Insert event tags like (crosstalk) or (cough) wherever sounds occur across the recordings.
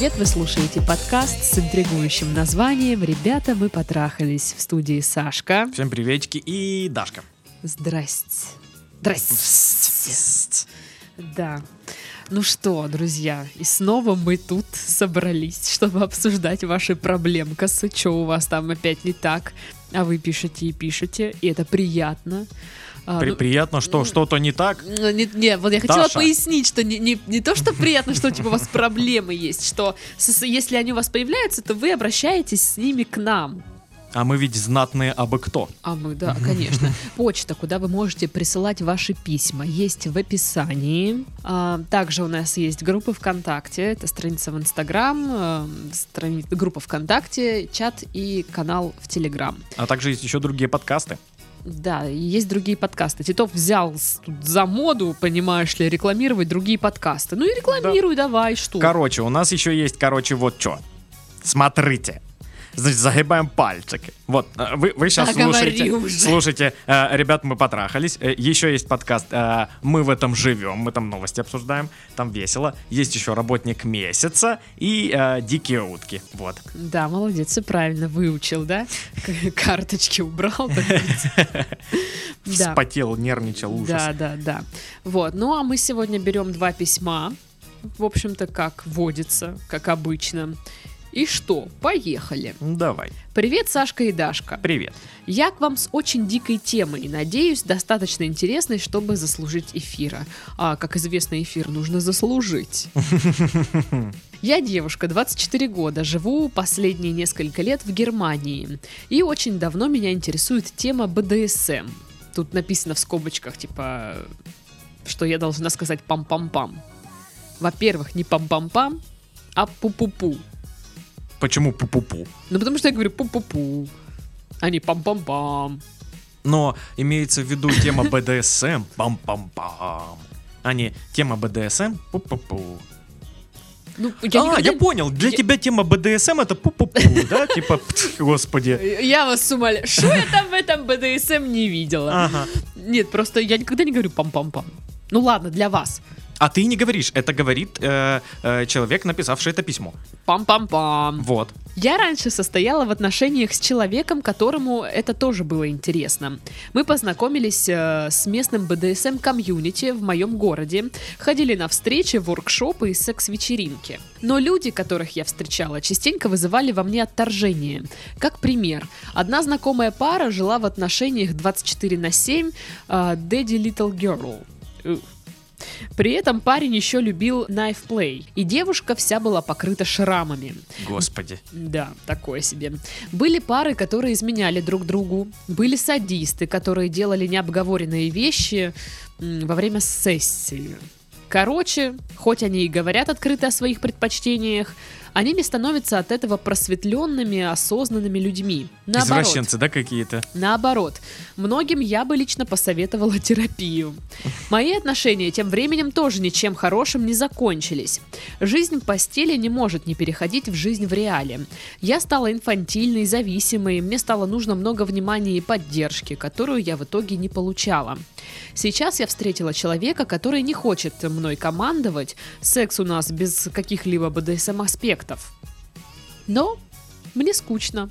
привет! Вы слушаете подкаст с интригующим названием «Ребята, мы потрахались» в студии Сашка. Всем приветики и Дашка. Здрасте. Здрасте. Да. Ну что, друзья, и снова мы тут собрались, чтобы обсуждать ваши проблемкасы, что у вас там опять не так, а вы пишете и пишете, и это приятно. А, При- ну, приятно, что что-то не так. Ну, Не, не, вот я хотела Даша. пояснить, что не, не, не то, что приятно, что типа, у вас проблемы есть, что с- если они у вас появляются, то вы обращаетесь с ними к нам. А мы ведь знатные абы кто. А мы, да, конечно. (laughs) Почта, куда вы можете присылать ваши письма, есть в описании. А, также у нас есть группа ВКонтакте, это страница в Инстаграм, э, страни- группа ВКонтакте, чат и канал в Телеграм. А также есть еще другие подкасты. Да, есть другие подкасты. Титов взял за моду, понимаешь ли, рекламировать другие подкасты. Ну и рекламируй давай, что? Короче, у нас еще есть, короче, вот что. Смотрите. Значит, загибаем пальчики. Вот, э, вы, вы сейчас Да, слушаете, уже. слушайте, э, ребят, мы потрахались. Э, Еще есть подкаст э, «Мы в этом живем», мы там новости обсуждаем, там весело. Есть еще «Работник месяца» и э, «Дикие утки». Вот. Да, молодец, все правильно выучил, да? (laughs) Карточки убрал. (laughs) Вспотел, нервничал, ужас. Да, да, да. Вот. Ну а мы сегодня берем два письма. В общем-то, как водится, как обычно. И что? Поехали. Давай, Привет, Сашка и Дашка. привет. Я к вам с очень дикой темой. Надеюсь, достаточно интересной, чтобы заслужить эфира. А, как известно, эфир нужно заслужить. (laughs) Я девушка, 24 года, живу последние несколько лет в Германии. И очень давно меня интересует тема БДСМ. Тут написано в скобочках, типа, что я должна сказать пам-пам-пам. Во-первых, не пам-пам-пам, а пу-пу-пу. Почему пу-пу-пу? Ну, потому что я говорю пу-пу-пу, а не пам-пам-пам. Но имеется в виду тема БДСМ, пам-пам-пам, а не тема БДСМ, пу-пу-пу. Ну, я а, никогда- я понял, для я- тебя тема БДСМ это пу-пу-пу, (laughs) да? Типа, господи. Я вас умоляю. Что я там в этом БДСМ не видела? Ага. Нет, просто я никогда не говорю пам-пам-пам. Ну ладно, для вас. А ты не говоришь, это говорит э, э, человек, написавший это письмо. Пам-пам-пам. Вот. Я раньше состояла в отношениях с человеком, которому это тоже было интересно. Мы познакомились э, с местным БДСМ-комьюнити в моем городе, ходили на встречи, воркшопы и секс-вечеринки. Но люди, которых я встречала, частенько вызывали во мне отторжение. Как пример, одна знакомая пара жила в отношениях 24 на 7 э, Daddy Little Girl. Ух. При этом парень еще любил knife play, и девушка вся была покрыта шрамами. Господи. Да, такое себе. Были пары, которые изменяли друг другу. Были садисты, которые делали необговоренные вещи во время сессии. Короче, хоть они и говорят открыто о своих предпочтениях, они не становятся от этого просветленными, осознанными людьми. Наоборот. Извращенцы, да, какие-то? Наоборот, многим я бы лично посоветовала (laughs) терапию. Мои отношения тем временем тоже ничем хорошим не закончились. Жизнь в постели не может не переходить в жизнь в реале. Я стала инфантильной, зависимой, мне стало нужно много внимания и поддержки, которую я в итоге не получала. Сейчас я встретила человека, который не хочет мной командовать, секс у нас без каких-либо БДСМ-аспектов. Но мне скучно.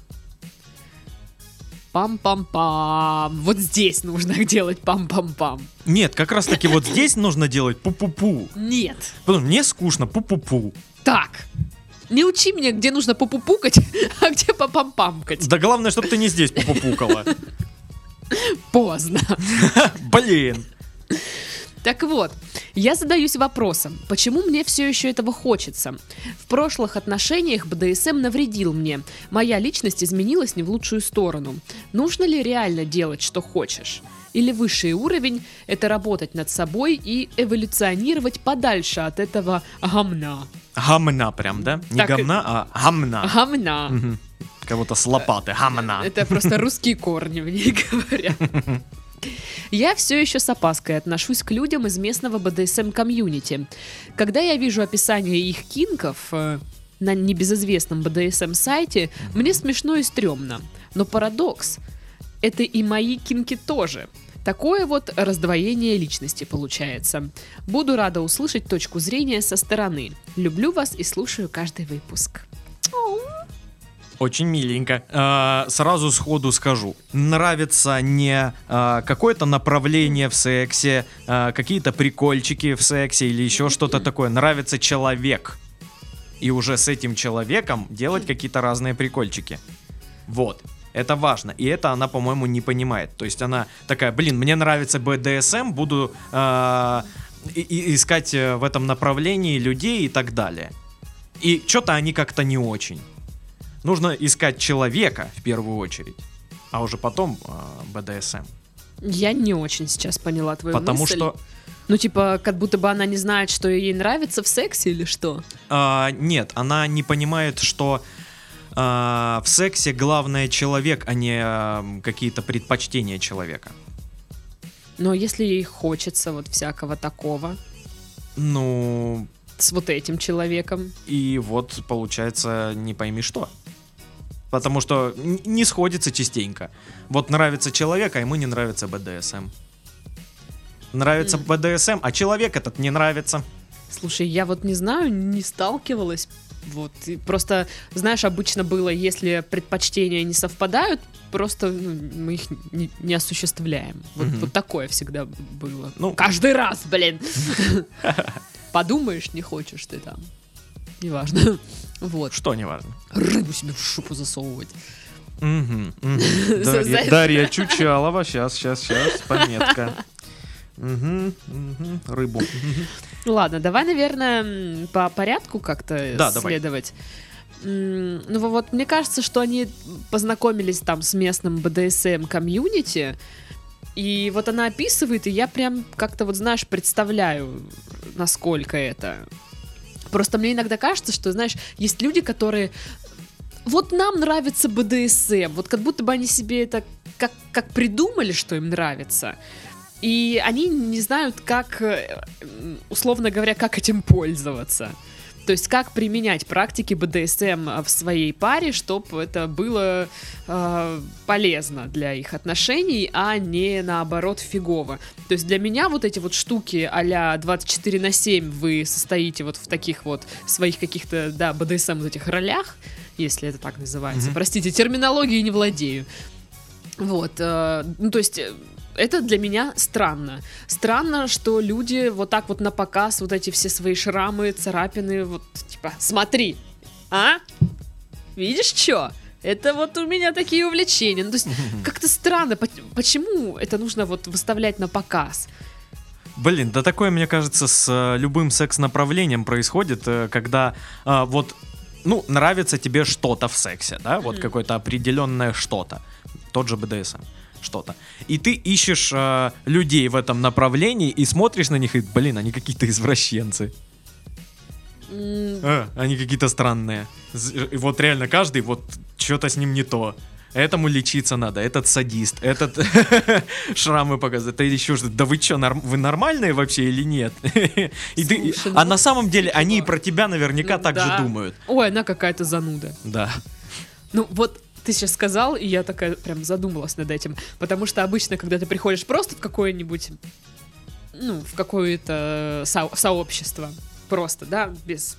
Пам-пам-пам. Вот здесь нужно (laughs) делать пам-пам-пам. Нет, как раз таки вот здесь нужно делать пу-пу-пу. Нет. Потому что мне скучно, пу-пу-пу. Так. Не учи меня, где нужно попупукать, (laughs) а где попампамкать. Да главное, чтобы ты не здесь пу-пу-пукала. Поздно. (laughs) Блин. Так вот, я задаюсь вопросом, почему мне все еще этого хочется? В прошлых отношениях БДСМ навредил мне. Моя личность изменилась не в лучшую сторону. Нужно ли реально делать, что хочешь? Или высший уровень – это работать над собой и эволюционировать подальше от этого гамна? Гамна прям, да? Не Так, говна, а гамна. Гамна. Мгм. Кого-то с лопаты. Гамна. Это просто русские корни в ней (laughs) говорят. (laughs) Я все еще с опаской отношусь к людям из местного БДСМ-комьюнити. Когда я вижу описание их кинков э, на небезызвестном БДСМ-сайте, мне смешно и стрёмно. Но парадокс — это и мои кинки тоже. Такое вот раздвоение личности получается. Буду рада услышать точку зрения со стороны. Люблю вас и слушаю каждый выпуск. Очень миленько. А, сразу сходу скажу. Нравится не а, какое-то направление в сексе, а, какие-то прикольчики в сексе или еще что-то такое. Нравится человек. И уже с этим человеком делать какие-то разные прикольчики. Вот. Это важно. И это она, по-моему, не понимает. То есть она такая, блин, мне нравится БДСМ, буду а, и- и- искать э, в этом направлении людей и так далее. И что-то они как-то не очень. Нужно искать человека в первую очередь, а уже потом а, БДСМ. Я не очень сейчас поняла твою Потому мысль. что Ну, типа, как будто бы она не знает, что ей нравится в сексе или что? а, нет, она не понимает, что а, в сексе главное человек, а не а, какие-то предпочтения человека. Но если ей хочется вот всякого такого Ну, с вот этим человеком, и вот получается не пойми что. Потому что не сходится частенько. Вот нравится человек, а ему не нравится БДСМ. Нравится М. БДСМ, а человек этот не нравится. Слушай, я вот не знаю, не сталкивалась. Вот, и просто, знаешь, обычно было, если предпочтения не совпадают, просто ну, мы их не, не осуществляем. Вот, Мгм. вот такое всегда было. Ну. Каждый раз, блин. (laughs) Подумаешь, не хочешь ты там. Неважно. (laughs) Вот. Что неважно. Рыбу себе в шупу засовывать. (laughs) Дарья, Чучалова, сейчас, сейчас, сейчас, пометка. Мгм, мгм, Рыбу. (laughs) Ладно, давай, наверное, по порядку как-то Да, давай. следовать. М, Ну во- вот мне кажется, что они познакомились там с местным БДСМ комьюнити, и вот она описывает, и я прям как-то вот знаешь представляю, насколько это. Просто мне иногда кажется, что знаешь, есть люди, которые вот нам нравится БДСМ, вот как будто бы они себе это как, как придумали, что им нравится. И они не знают, как, э, условно говоря, как этим пользоваться. То есть как применять практики БДСМ в своей паре, чтобы это было э, полезно для их отношений, а не наоборот фигово. То есть для меня вот эти вот штуки а-ля 24 на 7 вы состоите вот в таких вот своих каких-то, да, БДСМ вот этих ролях, если это так называется. Мгм. Простите, терминологией не владею. Вот, э, ну то есть э, это для меня странно. Странно, что люди вот так вот на показ вот эти все свои шрамы, царапины, вот типа, смотри, а? Видишь, что? Это вот у меня такие увлечения. Ну, то есть (laughs) как-то странно, по- почему это нужно вот выставлять на показ? Блин, да такое, мне кажется, с э, любым секс-направлением происходит, э, когда э, вот, ну, нравится тебе что-то в сексе, да, вот Мгм. какое-то определенное что-то, тот же БДСМ, что-то. И ты ищешь э, людей в этом направлении и смотришь на них и, блин, они какие-то извращенцы. М, Э, они какие-то странные. И вот реально каждый, вот что-то с ним не то. Этому лечиться надо, этот садист, этот (laughs) шрамы показывает, это еще что-то. Да вы что, вы нормальные вообще или нет? (laughs) И ты- Слушай, а ну, на самом деле они и типа, про тебя наверняка ну так да. же думают. Ой, она какая-то зануда. Да. Ну вот ты сейчас сказал, и я такая прям задумалась над этим. Потому что обычно, когда ты приходишь просто в какое-нибудь, ну, в какое-то со- сообщество, просто, да, без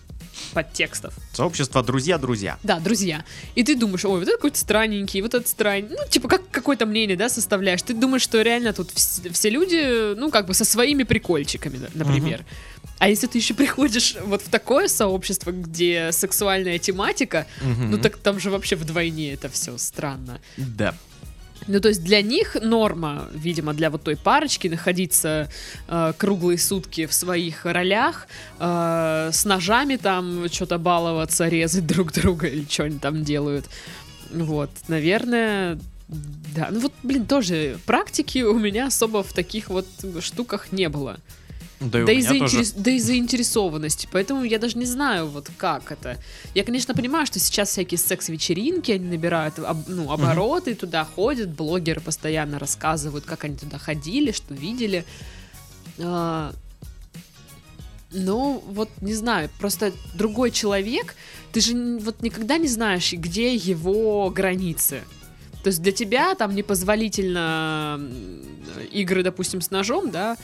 подтекстов. Сообщество друзья-друзья. Да, друзья. И ты думаешь, ой, вот это какой-то странненький, вот этот странный. Ну, типа, как какое-то мнение, да, составляешь. Ты думаешь, что реально тут вс- все люди, ну, как бы со своими прикольчиками, на- например. А если ты еще приходишь вот в такое сообщество, где сексуальная тематика, Мгм. ну так там же вообще вдвойне это все странно. Да. Ну, то есть для них норма, видимо, для вот той парочки находиться э, круглые сутки в своих ролях, э, с ножами там что-то баловаться, резать друг друга или что они там делают. Вот, наверное, да. Ну вот, блин, тоже практики у меня особо в таких вот штуках не было. Да и Да и, меня тоже. заинтерес- да и заинтересованности. Поэтому я даже не знаю, вот как это. Я, конечно, понимаю, что сейчас всякие секс-вечеринки, они набирают ну, обороты, туда ходят, блогеры постоянно рассказывают, как они туда ходили, что видели. А, ну, вот не знаю, просто другой человек, ты же вот никогда не знаешь, где его границы. То есть для тебя там непозволительно игры, допустим, с ножом, да,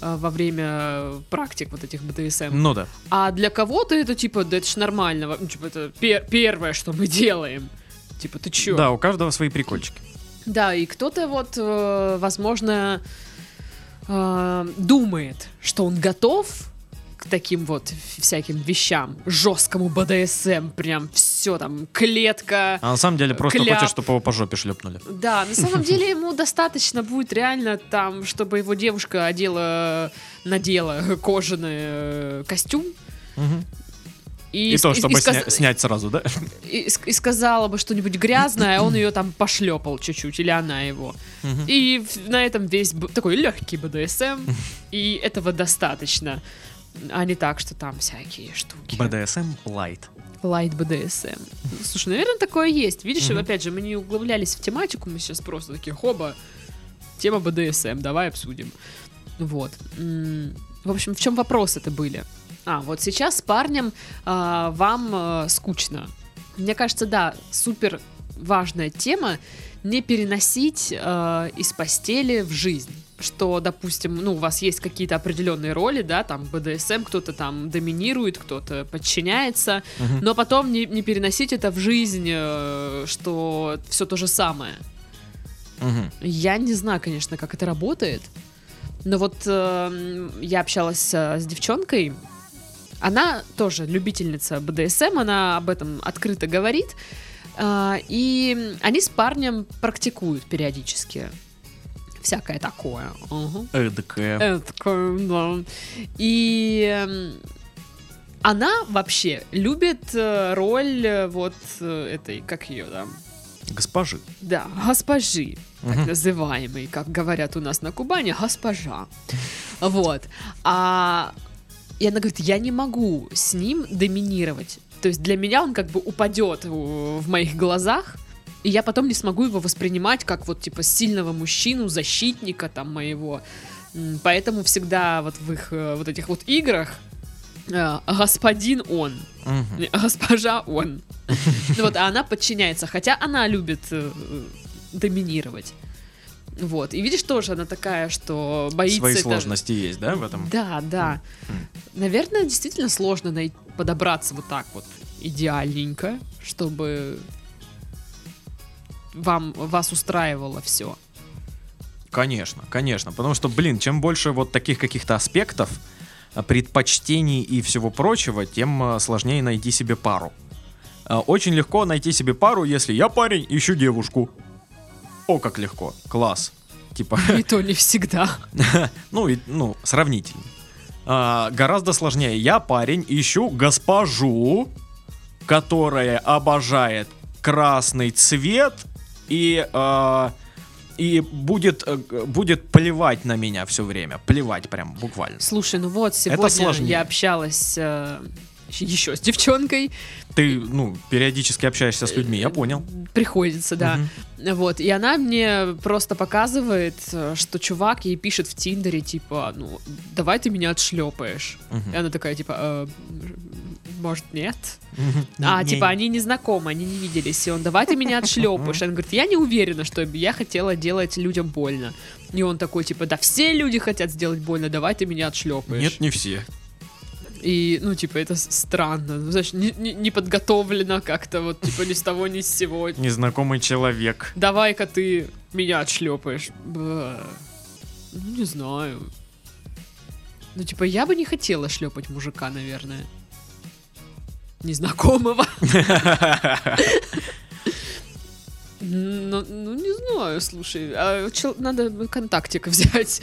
во время практик вот этих БДСМ. Ну да. А для кого-то это типа, да это ж нормально, ну, типа это пе- первое, что мы делаем. Типа, ты чё? Да, у каждого свои прикольчики. Да, и кто-то вот, э, возможно, э, думает, что он готов таким вот всяким вещам, жесткому БДСМ, прям все там, клетка. А на самом деле просто Кляп. хочешь, чтобы его по жопе шлепнули. Да, на самом деле (laughs) ему достаточно будет реально там, чтобы его девушка одела, надела кожаный э, костюм. И, И, то, с- чтобы сказ- сня- снять сразу, да? и, и сказала бы что-нибудь грязное, а он (clears throat) ее там пошлепал чуть-чуть, или она его. Мгм. И на этом весь такой легкий БДСМ, (laughs) и этого достаточно. А не так, что там всякие штуки. BDSM Light. Light BDSM. Слушай, наверное, такое есть. Видишь, Мгм. опять же, мы не углублялись в тематику, мы сейчас просто такие, хоба, тема BDSM, давай обсудим. Вот. В общем, в чем вопросы-то были? А, вот сейчас с парнем а, вам а, скучно. Мне кажется, да, супер важная тема не переносить а, из постели в жизнь. Что, допустим, ну, у вас есть какие-то определенные роли, да, там БДСМ, кто-то там доминирует, кто-то подчиняется, Мгм. но потом не, не переносить это в жизнь, э, что все то же самое. Мгм. Я не знаю, конечно, как это работает, но вот э, я общалась э, с девчонкой, она тоже любительница БДСМ, она об этом открыто говорит, э, и они с парнем практикуют периодически всякое такое. Мгм. Эдакая. Это такое, да. И эм, она вообще любит э, роль э, вот э, этой, как ее там, Госпожи. да, госпожи, так Мгм. называемый, как говорят у нас на Кубани, госпожа. Вот. А и она говорит, я не могу с ним доминировать. То есть для меня он как бы упадет в моих глазах, и я потом не смогу его воспринимать как вот типа сильного мужчину, защитника там моего. Поэтому всегда вот в их э, вот этих вот играх э, господин он, не, госпожа он. Ну Вот, а она подчиняется, хотя она любит доминировать. Вот. И видишь, тоже она такая, что боится. Свои это- сложности есть, да, в этом? Да, да. М. Наверное, действительно сложно най- подобраться вот так вот идеальненько, чтобы вам, вас устраивало все. Конечно, конечно. Потому что, блин, чем больше вот таких каких-то аспектов, а, предпочтений и всего прочего, тем а, сложнее найти себе пару. А, Очень легко найти себе пару, если я парень, ищу девушку. О, как легко. Класс. Типа, (laughs) И то не всегда. (laughs) ну, и, ну, сравнительно. А, гораздо сложнее. Я парень, ищу госпожу, которая обожает красный цвет и, а, и будет, э, будет плевать на меня все время. Плевать прям, буквально. Слушай, ну вот, сегодня я общалась э, еще с девчонкой. Ты, ну, периодически общаешься с людьми, я понял. Приходится, да. Мгм. Вот, и она мне просто показывает, э, что чувак ей пишет в Тиндере, типа, ну, давай ты меня отшлепаешь. Мгм. И она такая, типа, «Э, может, нет? А, Не- типа, они не знакомы, они не виделись. И он, давай ты меня отшлепаешь. Она говорит, я не уверена, что я хотела делать людям больно. И он такой, типа, да все люди хотят сделать больно, давай ты меня отшлепаешь. Нет, не все. И, ну, типа, это странно. Ну, Знаешь, не, не- не подготовлено как-то, вот, типа, ни с того, ни с сего. Незнакомый человек. Давай-ка ты меня отшлепаешь. Бэ. Ну, не знаю. Ну, типа, я бы не хотела шлепать мужика, наверное. Незнакомого. (laughs) Ну, ну, не знаю, слушай. а чел- надо контактик взять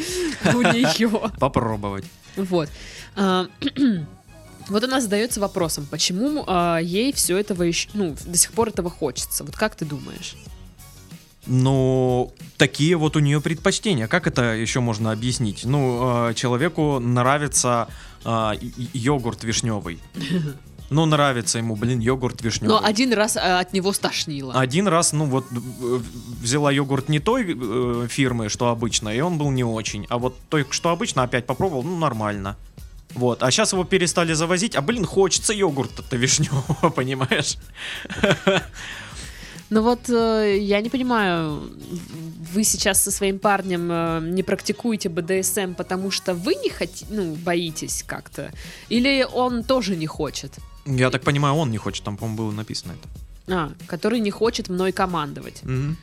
у нее. Попробовать. Вот. А, (clears throat) Вот она задается вопросом, почему а, ей все этого еще, ну, до сих пор этого хочется. Вот как ты думаешь? Ну, такие вот у нее предпочтения. Как это еще можно объяснить? Ну, э, человеку нравится и- йогурт вишневый. (laughs) Ну, нравится ему, блин, йогурт вишневый. Но один раз а, от него стошнило. Один раз, ну вот, э, взяла йогурт не той э, фирмы, что обычно, и он был не очень. А вот той, что обычно, опять попробовал, ну, нормально. Вот, а сейчас его перестали завозить, а, блин, хочется йогурта-то вишневого, (laughs) понимаешь? Ну вот э, я не понимаю, вы сейчас со своим парнем э, не практикуете БДСМ, потому что вы не хотите, ну, боитесь как-то? Или он тоже не хочет? Я так понимаю, он не хочет, там, по-моему, было написано это. А, который не хочет мной командовать. Мгм.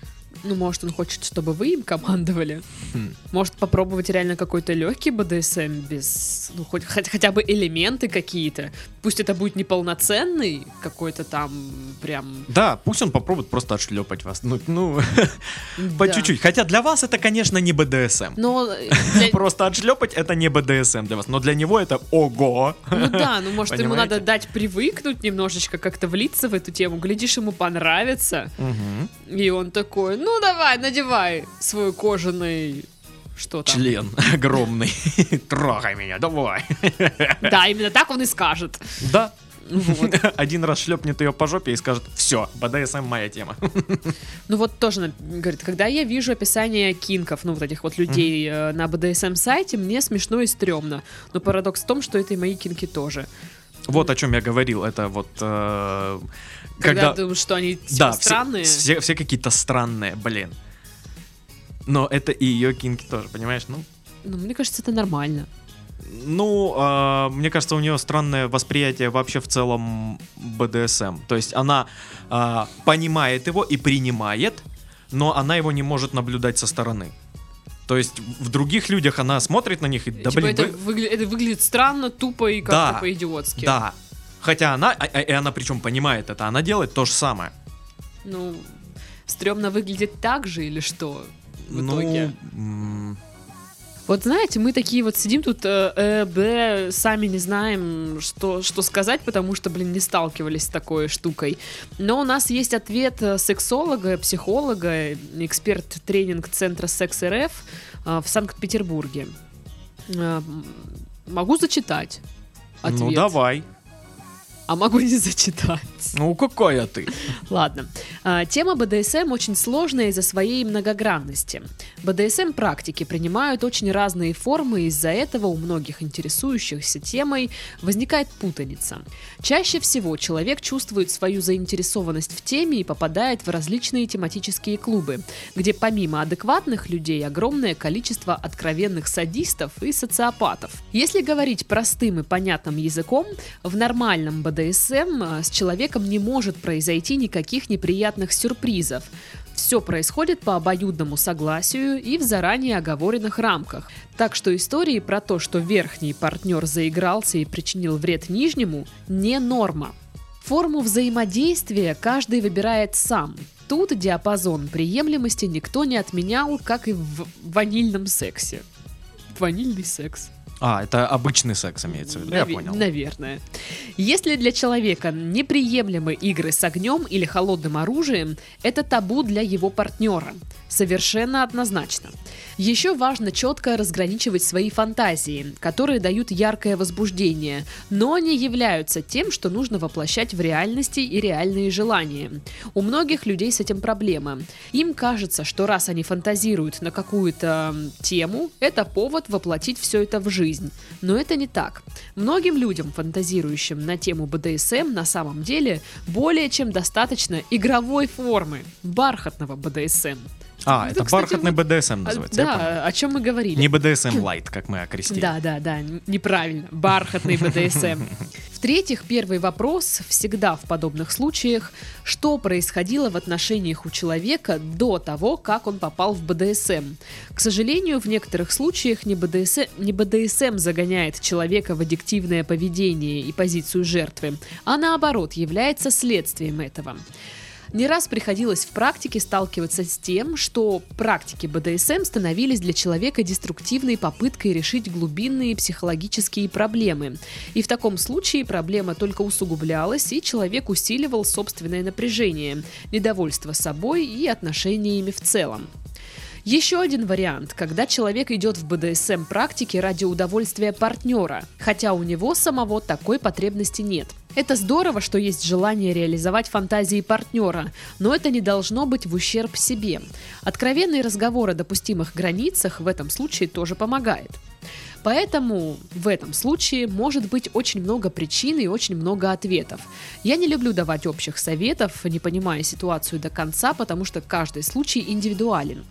Ну, может, он хочет, чтобы вы им командовали. Хм. Может, попробовать реально какой-то легкий БДСМ без, ну, хоть, хоть- хотя бы элементы какие-то. Пусть это будет неполноценный какой-то там прям... Да, пусть он попробует просто отшлепать вас. Ну, ну (laughs) по чуть-чуть. Хотя для вас это, конечно, не БДСМ. Но э, (laughs) Просто отшлепать это не БДСМ для вас. Но для него это ого. Ну да, ну может ему надо дать привыкнуть немножечко, как-то влиться в эту тему. Глядишь, ему понравится. И он такой, ну давай, надевай свой кожаный... Что там? Член огромный. (laughs) Трогай меня, давай. (laughs) Да, именно так он и скажет. Да. Вот. Один раз шлепнет ее по жопе и скажет, все, БДСМ моя тема. (laughs) Ну вот тоже говорит, когда я вижу описание кинков, ну вот этих вот людей э, на BDSM сайте, мне смешно и стрёмно. Но парадокс в том, что это и мои кинки тоже. Вот о чем я говорил. Это вот э, Когда, когда... думаю, что они типа, Да, все- странные. Все, все какие-то странные, блин. Но это и ее кинки тоже, понимаешь? Ну, Ну, мне кажется, это нормально. ну э, мне кажется, у нее странное восприятие вообще в целом БДСМ. То есть она э, понимает его и принимает, но она его не может наблюдать со стороны. То есть в других людях она смотрит на них и да типа блин, это, вы- выгля- это выглядит странно, тупо и как-то Да, по-идиотски. да. Хотя она, а- а- и она причем понимает это, она делает то же самое. Ну, стрёмно выглядит так же или что? В ну, итоге. Вот знаете, мы такие вот сидим тут, э, э, б, сами не знаем, что, что сказать, потому что, блин, не сталкивались с такой штукой. Но у нас есть ответ э, сексолога, психолога, эксперт тренинг-центра Секс РФ э, в Санкт-Петербурге. Э, Могу зачитать ответ. ну давай. А могу не зачитать. Ну какая ты? Ладно. А, Тема БДСМ очень сложная из-за своей многогранности. БДСМ-практики принимают очень разные формы, и из-за этого у многих интересующихся темой возникает путаница. Чаще всего человек чувствует свою заинтересованность в теме и попадает в различные тематические клубы, где помимо адекватных людей огромное количество откровенных садистов и социопатов. Если говорить простым и понятным языком, в нормальном БДСМ а, с человеком не может произойти никаких неприятных сюрпризов. Все происходит по обоюдному согласию и в заранее оговоренных рамках. Так что истории про то, что верхний партнер заигрался и причинил вред нижнему, не норма. Форму взаимодействия каждый выбирает сам. Тут диапазон приемлемости никто не отменял, как и в ванильном сексе. Ванильный секс. А, это обычный секс имеется в виду, я Наве- понял. Наверное. Если для человека неприемлемы игры с огнем или холодным оружием, это табу для его партнера. Совершенно однозначно. Еще важно четко разграничивать свои фантазии, которые дают яркое возбуждение, но не являются тем, что нужно воплощать в реальности и реальные желания. У многих людей с этим проблема. Им кажется, что раз они фантазируют на какую-то тему, это повод воплотить все это в жизнь. Но это не так. Многим людям, фантазирующим на тему БДСМ, на самом деле более чем достаточно игровой формы, бархатного БДСМ. А, Это, это кстати, бархатный вот- БДСМ А, называется. Да, о чем мы говорили. Не BDSM Light, как мы окрестили. Да, да, да, неправильно. Бархатный БДСМ. (laughs) В-третьих, первый вопрос всегда в подобных случаях, что происходило в отношениях у человека до того, как он попал в БДСМ. К сожалению, в некоторых случаях не БДСМ, не БДСМ загоняет человека в аддиктивное поведение и позицию жертвы, а наоборот является следствием этого. Не раз приходилось в практике сталкиваться с тем, что практики БДСМ становились для человека деструктивной попыткой решить глубинные психологические проблемы. И в таком случае проблема только усугублялась, и человек усиливал собственное напряжение, недовольство собой и отношениями в целом. Еще один вариант, когда человек идет в БДСМ практике ради удовольствия партнера, хотя у него самого такой потребности нет. Это здорово, что есть желание реализовать фантазии партнера, но это не должно быть в ущерб себе. Откровенный разговор о допустимых границах в этом случае тоже помогает. Поэтому в этом случае может быть очень много причин и очень много ответов. Я не люблю давать общих советов, не понимая ситуацию до конца, потому что каждый случай индивидуален.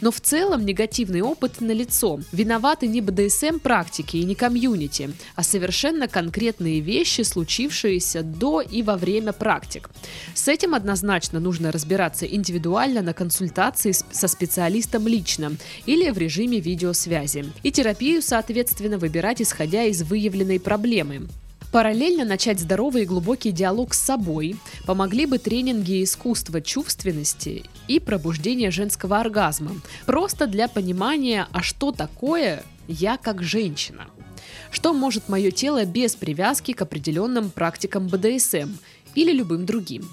Но в целом негативный опыт налицо. Виноваты не БДСМ практики и не комьюнити, а совершенно конкретные вещи, случившиеся до и во время практик. С этим однозначно нужно разбираться индивидуально на консультации со специалистом лично или в режиме видеосвязи. И терапию, соответственно, выбирать исходя из выявленной проблемы. Параллельно начать здоровый и глубокий диалог с собой помогли бы тренинги искусства чувственности и пробуждения женского оргазма. Просто для понимания, а что такое я как женщина. Что может мое тело без привязки к определенным практикам БДСМ или любым другим.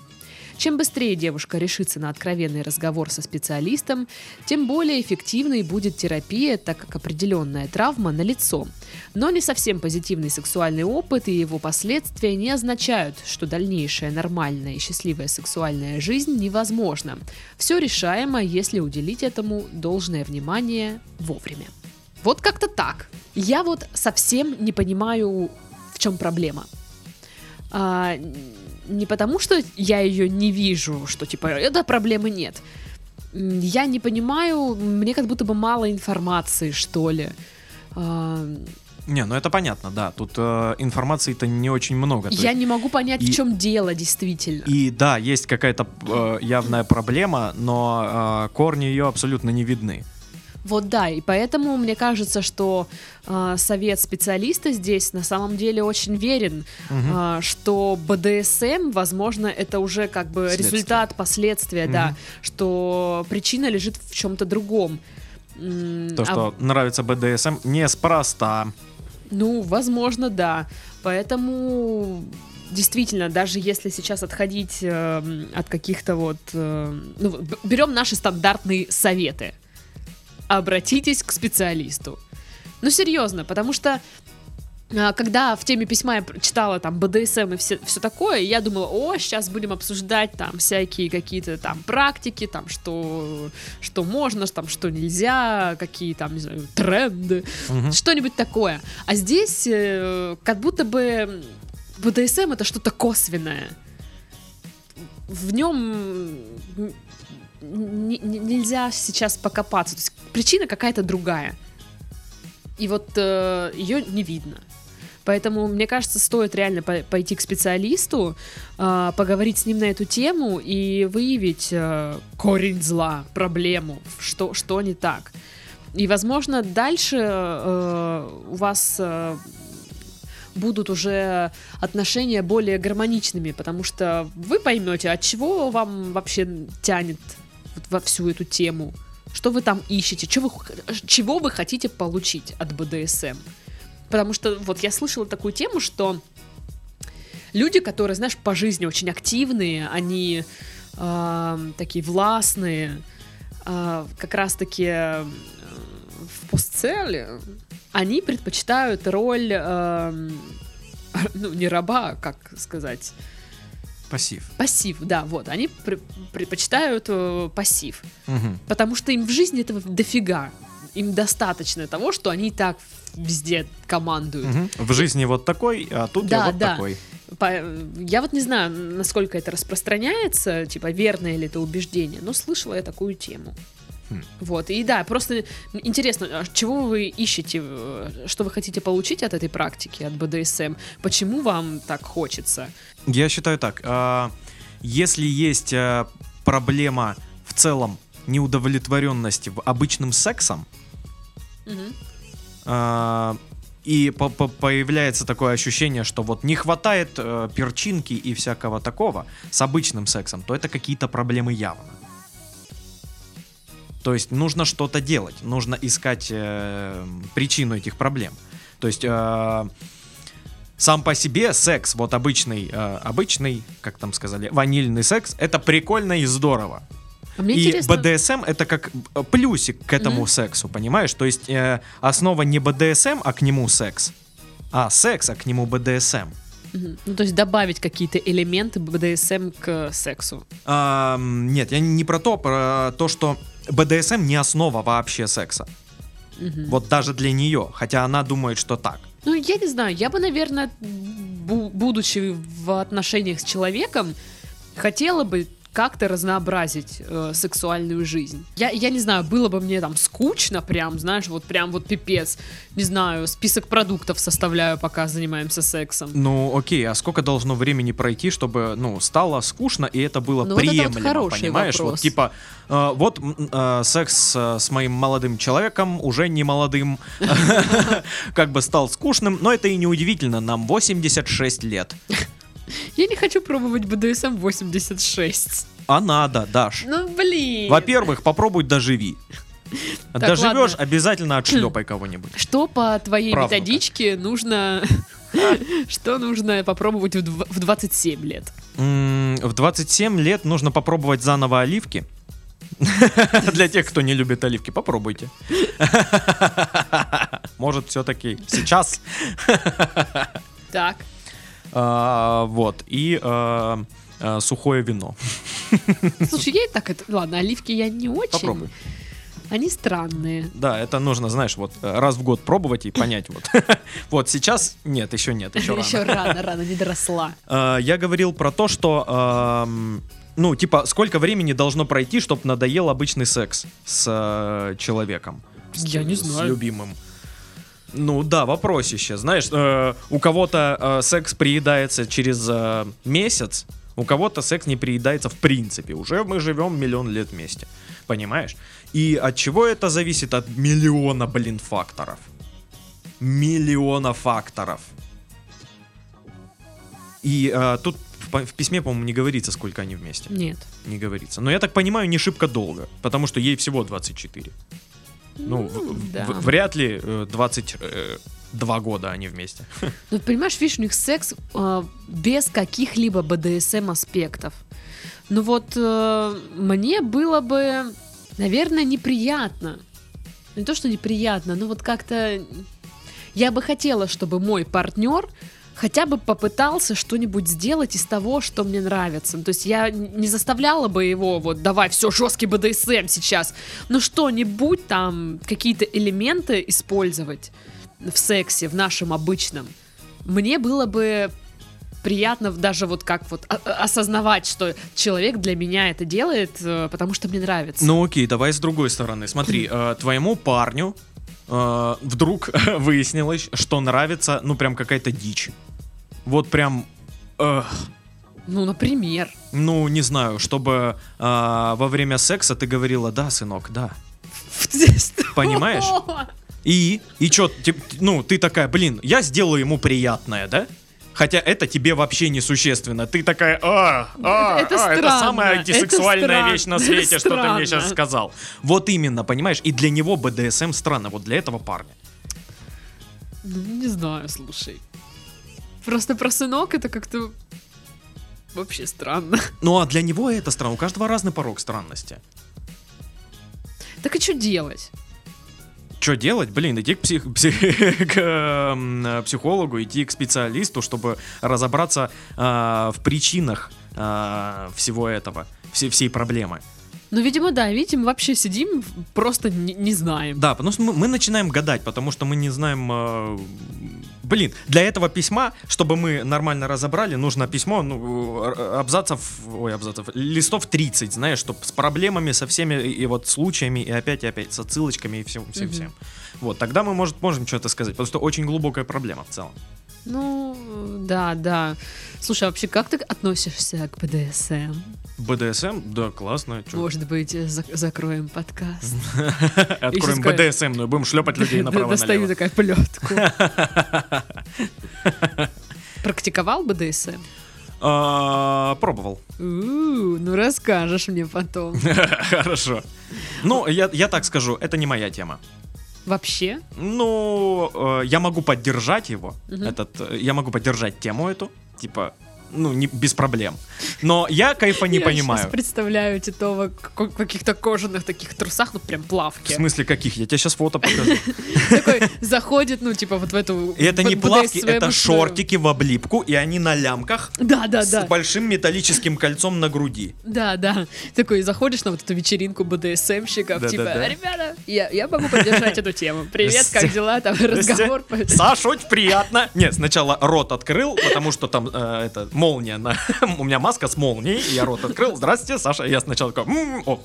Чем быстрее девушка решится на откровенный разговор со специалистом, тем более эффективной будет терапия, так как определенная травма налицо. Но не совсем позитивный сексуальный опыт и его последствия не означают, что дальнейшая нормальная и счастливая сексуальная жизнь невозможна. Все решаемо, если уделить этому должное внимание вовремя. Вот как-то так. Я вот совсем не понимаю, в чем проблема. А, не потому, что я ее не вижу, что типа, это проблемы нет. Я не понимаю, мне как будто бы мало информации, что ли. Не, ну это понятно, да. Тут э, информации-то не очень много. Я не могу понять, и- в чем дело действительно. И да, есть какая-то э, явная проблема, но э, корни ее абсолютно не видны. Вот да, и поэтому мне кажется, что а, совет специалиста здесь на самом деле очень верен, Мгм. а, что БДСМ, возможно, это уже как бы Следствие. результат, последствия, да, Мгм. что причина лежит в чем-то другом. То, а что нравится БДСМ, неспроста. Ну, возможно, да. Поэтому действительно, даже если сейчас отходить э, от каких-то вот... э, ну, берем наши стандартные советы. Обратитесь к специалисту. Ну, серьезно, потому что а, когда в теме письма я читала там БДСМ и все, все такое, я думала, о, сейчас будем обсуждать там всякие какие-то там практики, там что, что можно, там что нельзя, какие там, не знаю, тренды Мгм. что-нибудь такое. А здесь э, как будто бы БДСМ это что-то косвенное. В нем нельзя сейчас покопаться. То есть причина какая-то другая. И вот ее не видно. Поэтому, мне кажется, стоит реально по- пойти к специалисту, а, поговорить с ним на эту тему и выявить э, корень зла, проблему, что, что не так. И, возможно, дальше э, у вас э, будут уже отношения более гармоничными, потому что вы поймете, от чего вам вообще тянет во всю эту тему, что вы там ищете, чего вы, чего вы хотите получить от БДСМ. Потому что вот я слышала такую тему, что люди, которые, знаешь, по жизни очень активные, они э, такие властные, э, как раз-таки э, в постцеле, они предпочитают роль, э, (laughs) ну, не раба, как сказать, Пассив. пассив, да, вот, они пре- предпочитают э, пассив, Мгм. потому что им в жизни этого дофига, им достаточно того, что они и так везде командуют. Мгм. В жизни вот такой, а тут Да, я вот да. такой. По- Я вот не знаю, насколько это распространяется, типа, верное ли это убеждение, но слышала я такую тему. Хм. Вот, и да, просто интересно, а чего вы ищете, э, что вы хотите получить от этой практики, от БДСМ? Почему вам так хочется? Я считаю так. а, Если есть а, проблема в целом неудовлетворенности в обычным сексом, а, и по- по- появляется такое ощущение, что вот не хватает э, перчинки и всякого такого с обычным сексом, то это какие-то проблемы явно. То есть нужно что-то делать, нужно искать э, причину этих проблем. То есть э, сам по себе секс, вот обычный, э, обычный, как там сказали, ванильный секс, это прикольно и здорово. А мне И интересно, БДСМ это как э, плюсик к этому Мгм. сексу, понимаешь? То есть э, основа не БДСМ, а к нему секс. А секс, а к нему БДСМ. Ну, то есть добавить какие-то элементы БДСМ к сексу. Ам, нет, я не про то, про то, что БДСМ не основа вообще секса. Мгм. Вот даже для нее, хотя она думает, что так. Ну, я не знаю, я бы, наверное, бу- будучи в отношениях с человеком, хотела бы как-то разнообразить э, сексуальную жизнь. Я, я не знаю, было бы мне там скучно прям, знаешь, вот прям вот пипец. Не знаю, список продуктов составляю, пока занимаемся сексом. Ну, окей, а сколько должно времени пройти, чтобы, ну, стало скучно, и это было Ну, вот это вот приемлемо, понимаешь? вопрос. Вот типа, э, вот э, секс э, с моим молодым человеком, уже не молодым, (laughs) как бы стал скучным, но это и не удивительно, нам 86 лет. Я не хочу пробовать БДСМ 86. А надо, Даш. Ну, блин. Во-первых, попробуй доживи. Так, Доживешь, ладно. обязательно отшлепай (clears throat) кого-нибудь. Что по твоей Правнука. методичке нужно... (laughs) Что нужно попробовать в дв- в 27 лет? В 27 лет нужно попробовать заново оливки. (laughs) Для тех, кто не любит оливки, попробуйте. (laughs) Может, все-таки сейчас. Так. А, Вот. И а, а, сухое вино. Слушай, я и так это... Ладно, оливки я не очень. Попробуй. Они странные. Да, это нужно, знаешь, вот э, раз в год пробовать и понять. Вот, (laughs) вот сейчас нет, еще нет, еще рано. Еще рано, рано, не доросла. Я говорил про то, что, ну, типа, сколько времени должно пройти, чтобы надоел обычный секс с э, человеком? С- Я не С знаю. любимым. Ну да, вопросище. Знаешь, э, у кого-то э, секс приедается через э, месяц, у кого-то секс не приедается в принципе. Уже мы живем миллион лет вместе. Понимаешь? И от чего это зависит? От миллиона, блин, факторов. Миллиона факторов. И э, тут в, в письме, по-моему, не говорится, сколько они вместе. Нет. Не говорится. Но я так понимаю, не шибко долго. Потому что ей всего 24. Ну, да. в- вряд ли э, 22 года они вместе. (laughs) Ну, понимаешь, видишь, у них секс э, без каких-либо БДСМ аспектов. Ну вот э, мне было бы, наверное, неприятно. Не то, что неприятно, но вот как-то я бы хотела, чтобы мой партнер хотя бы попытался что-нибудь сделать из того, что мне нравится. То есть я не заставляла бы его вот давай все жесткий БДСМ сейчас, но что-нибудь там какие-то элементы использовать в сексе, в нашем обычном. Мне было бы приятно даже вот как вот о- о- осознавать, что человек для меня это делает, э, потому что мне нравится. Ну окей, давай с другой стороны. Смотри, (laughs) э, твоему парню э, вдруг (laughs) выяснилось, что нравится, ну прям какая-то дичь. Вот прям... эх, Ну, например. ну, не знаю, чтобы э, во время секса ты говорила, да, сынок, да. (laughs) Понимаешь? (laughs) И, и чё, тип- ну, ты такая, блин, я сделаю ему приятное, да? Хотя это тебе вообще не существенно. Ты такая, а, а, Это- это а, это самая это антисексуальная странно, вещь на это свете, что ты мне сейчас сказал. Вот именно, понимаешь? И для него БДСМ странно, вот для этого парня. Ну, не знаю, слушай. Просто про сынок это как-то вообще странно. (laughs) Ну а для него это странно. У каждого разный порог странности. Так и что делать? Что делать? Блин, иди к, псих- псих- (laughs) к, эм, психологу, иди к специалисту, чтобы разобраться э, в причинах э, всего этого, все, всей проблемы. Ну, видимо, да, видите, мы вообще сидим, просто не, не знаем. Да, потому что мы, мы начинаем гадать, потому что мы не знаем... э, блин, для этого письма, чтобы мы нормально разобрали, нужно письмо, ну, э, абзацев, ой, абзацев, листов 30, знаешь, чтобы с проблемами, со всеми и, вот случаями, и опять, и опять, с отсылочками и всем, всем, всем. Вот, тогда мы, может, можем что-то сказать, потому что очень глубокая проблема в целом. Ну, да, да. Слушай, а вообще, как ты относишься к БДСМ? БДСМ, да, классно. чё. Может быть, зак- закроем подкаст. (laughs) Откроем Еще скажу- БДСМ, будем шлепать людей направо Достаю такая плетку. (laughs) Практиковал БДСМ? А, Пробовал. Ну, расскажешь мне потом. (laughs) Хорошо. Ну, я, так скажу, это не моя тема. Вообще? Ну, э, я могу поддержать его, этот, э, я могу поддержать тему эту, типа, ну, не, без проблем. Но я кайфа не Я понимаю. сейчас представляю Титова в каких-то кожаных таких трусах, ну прям В плавки. смысле каких? Я тебе сейчас фото покажу. (laughs) Такой заходит, ну типа вот в эту... И это не в- плавки, это шортики в облипку, и они на лямках Да, да, с да. большим металлическим кольцом на груди. Да, да. Такой заходишь на вот эту вечеринку БДСМщиков, типа, ребята, я, я могу поддержать эту тему. Привет, как дела? Там (laughs) разговор. по- Саш, очень приятно. Нет, сначала рот открыл, потому что там э, это молния на... (laughs) У меня маска с молнией, и я рот открыл. Здравствуйте, Саша. Я сначала такой, «М, ох.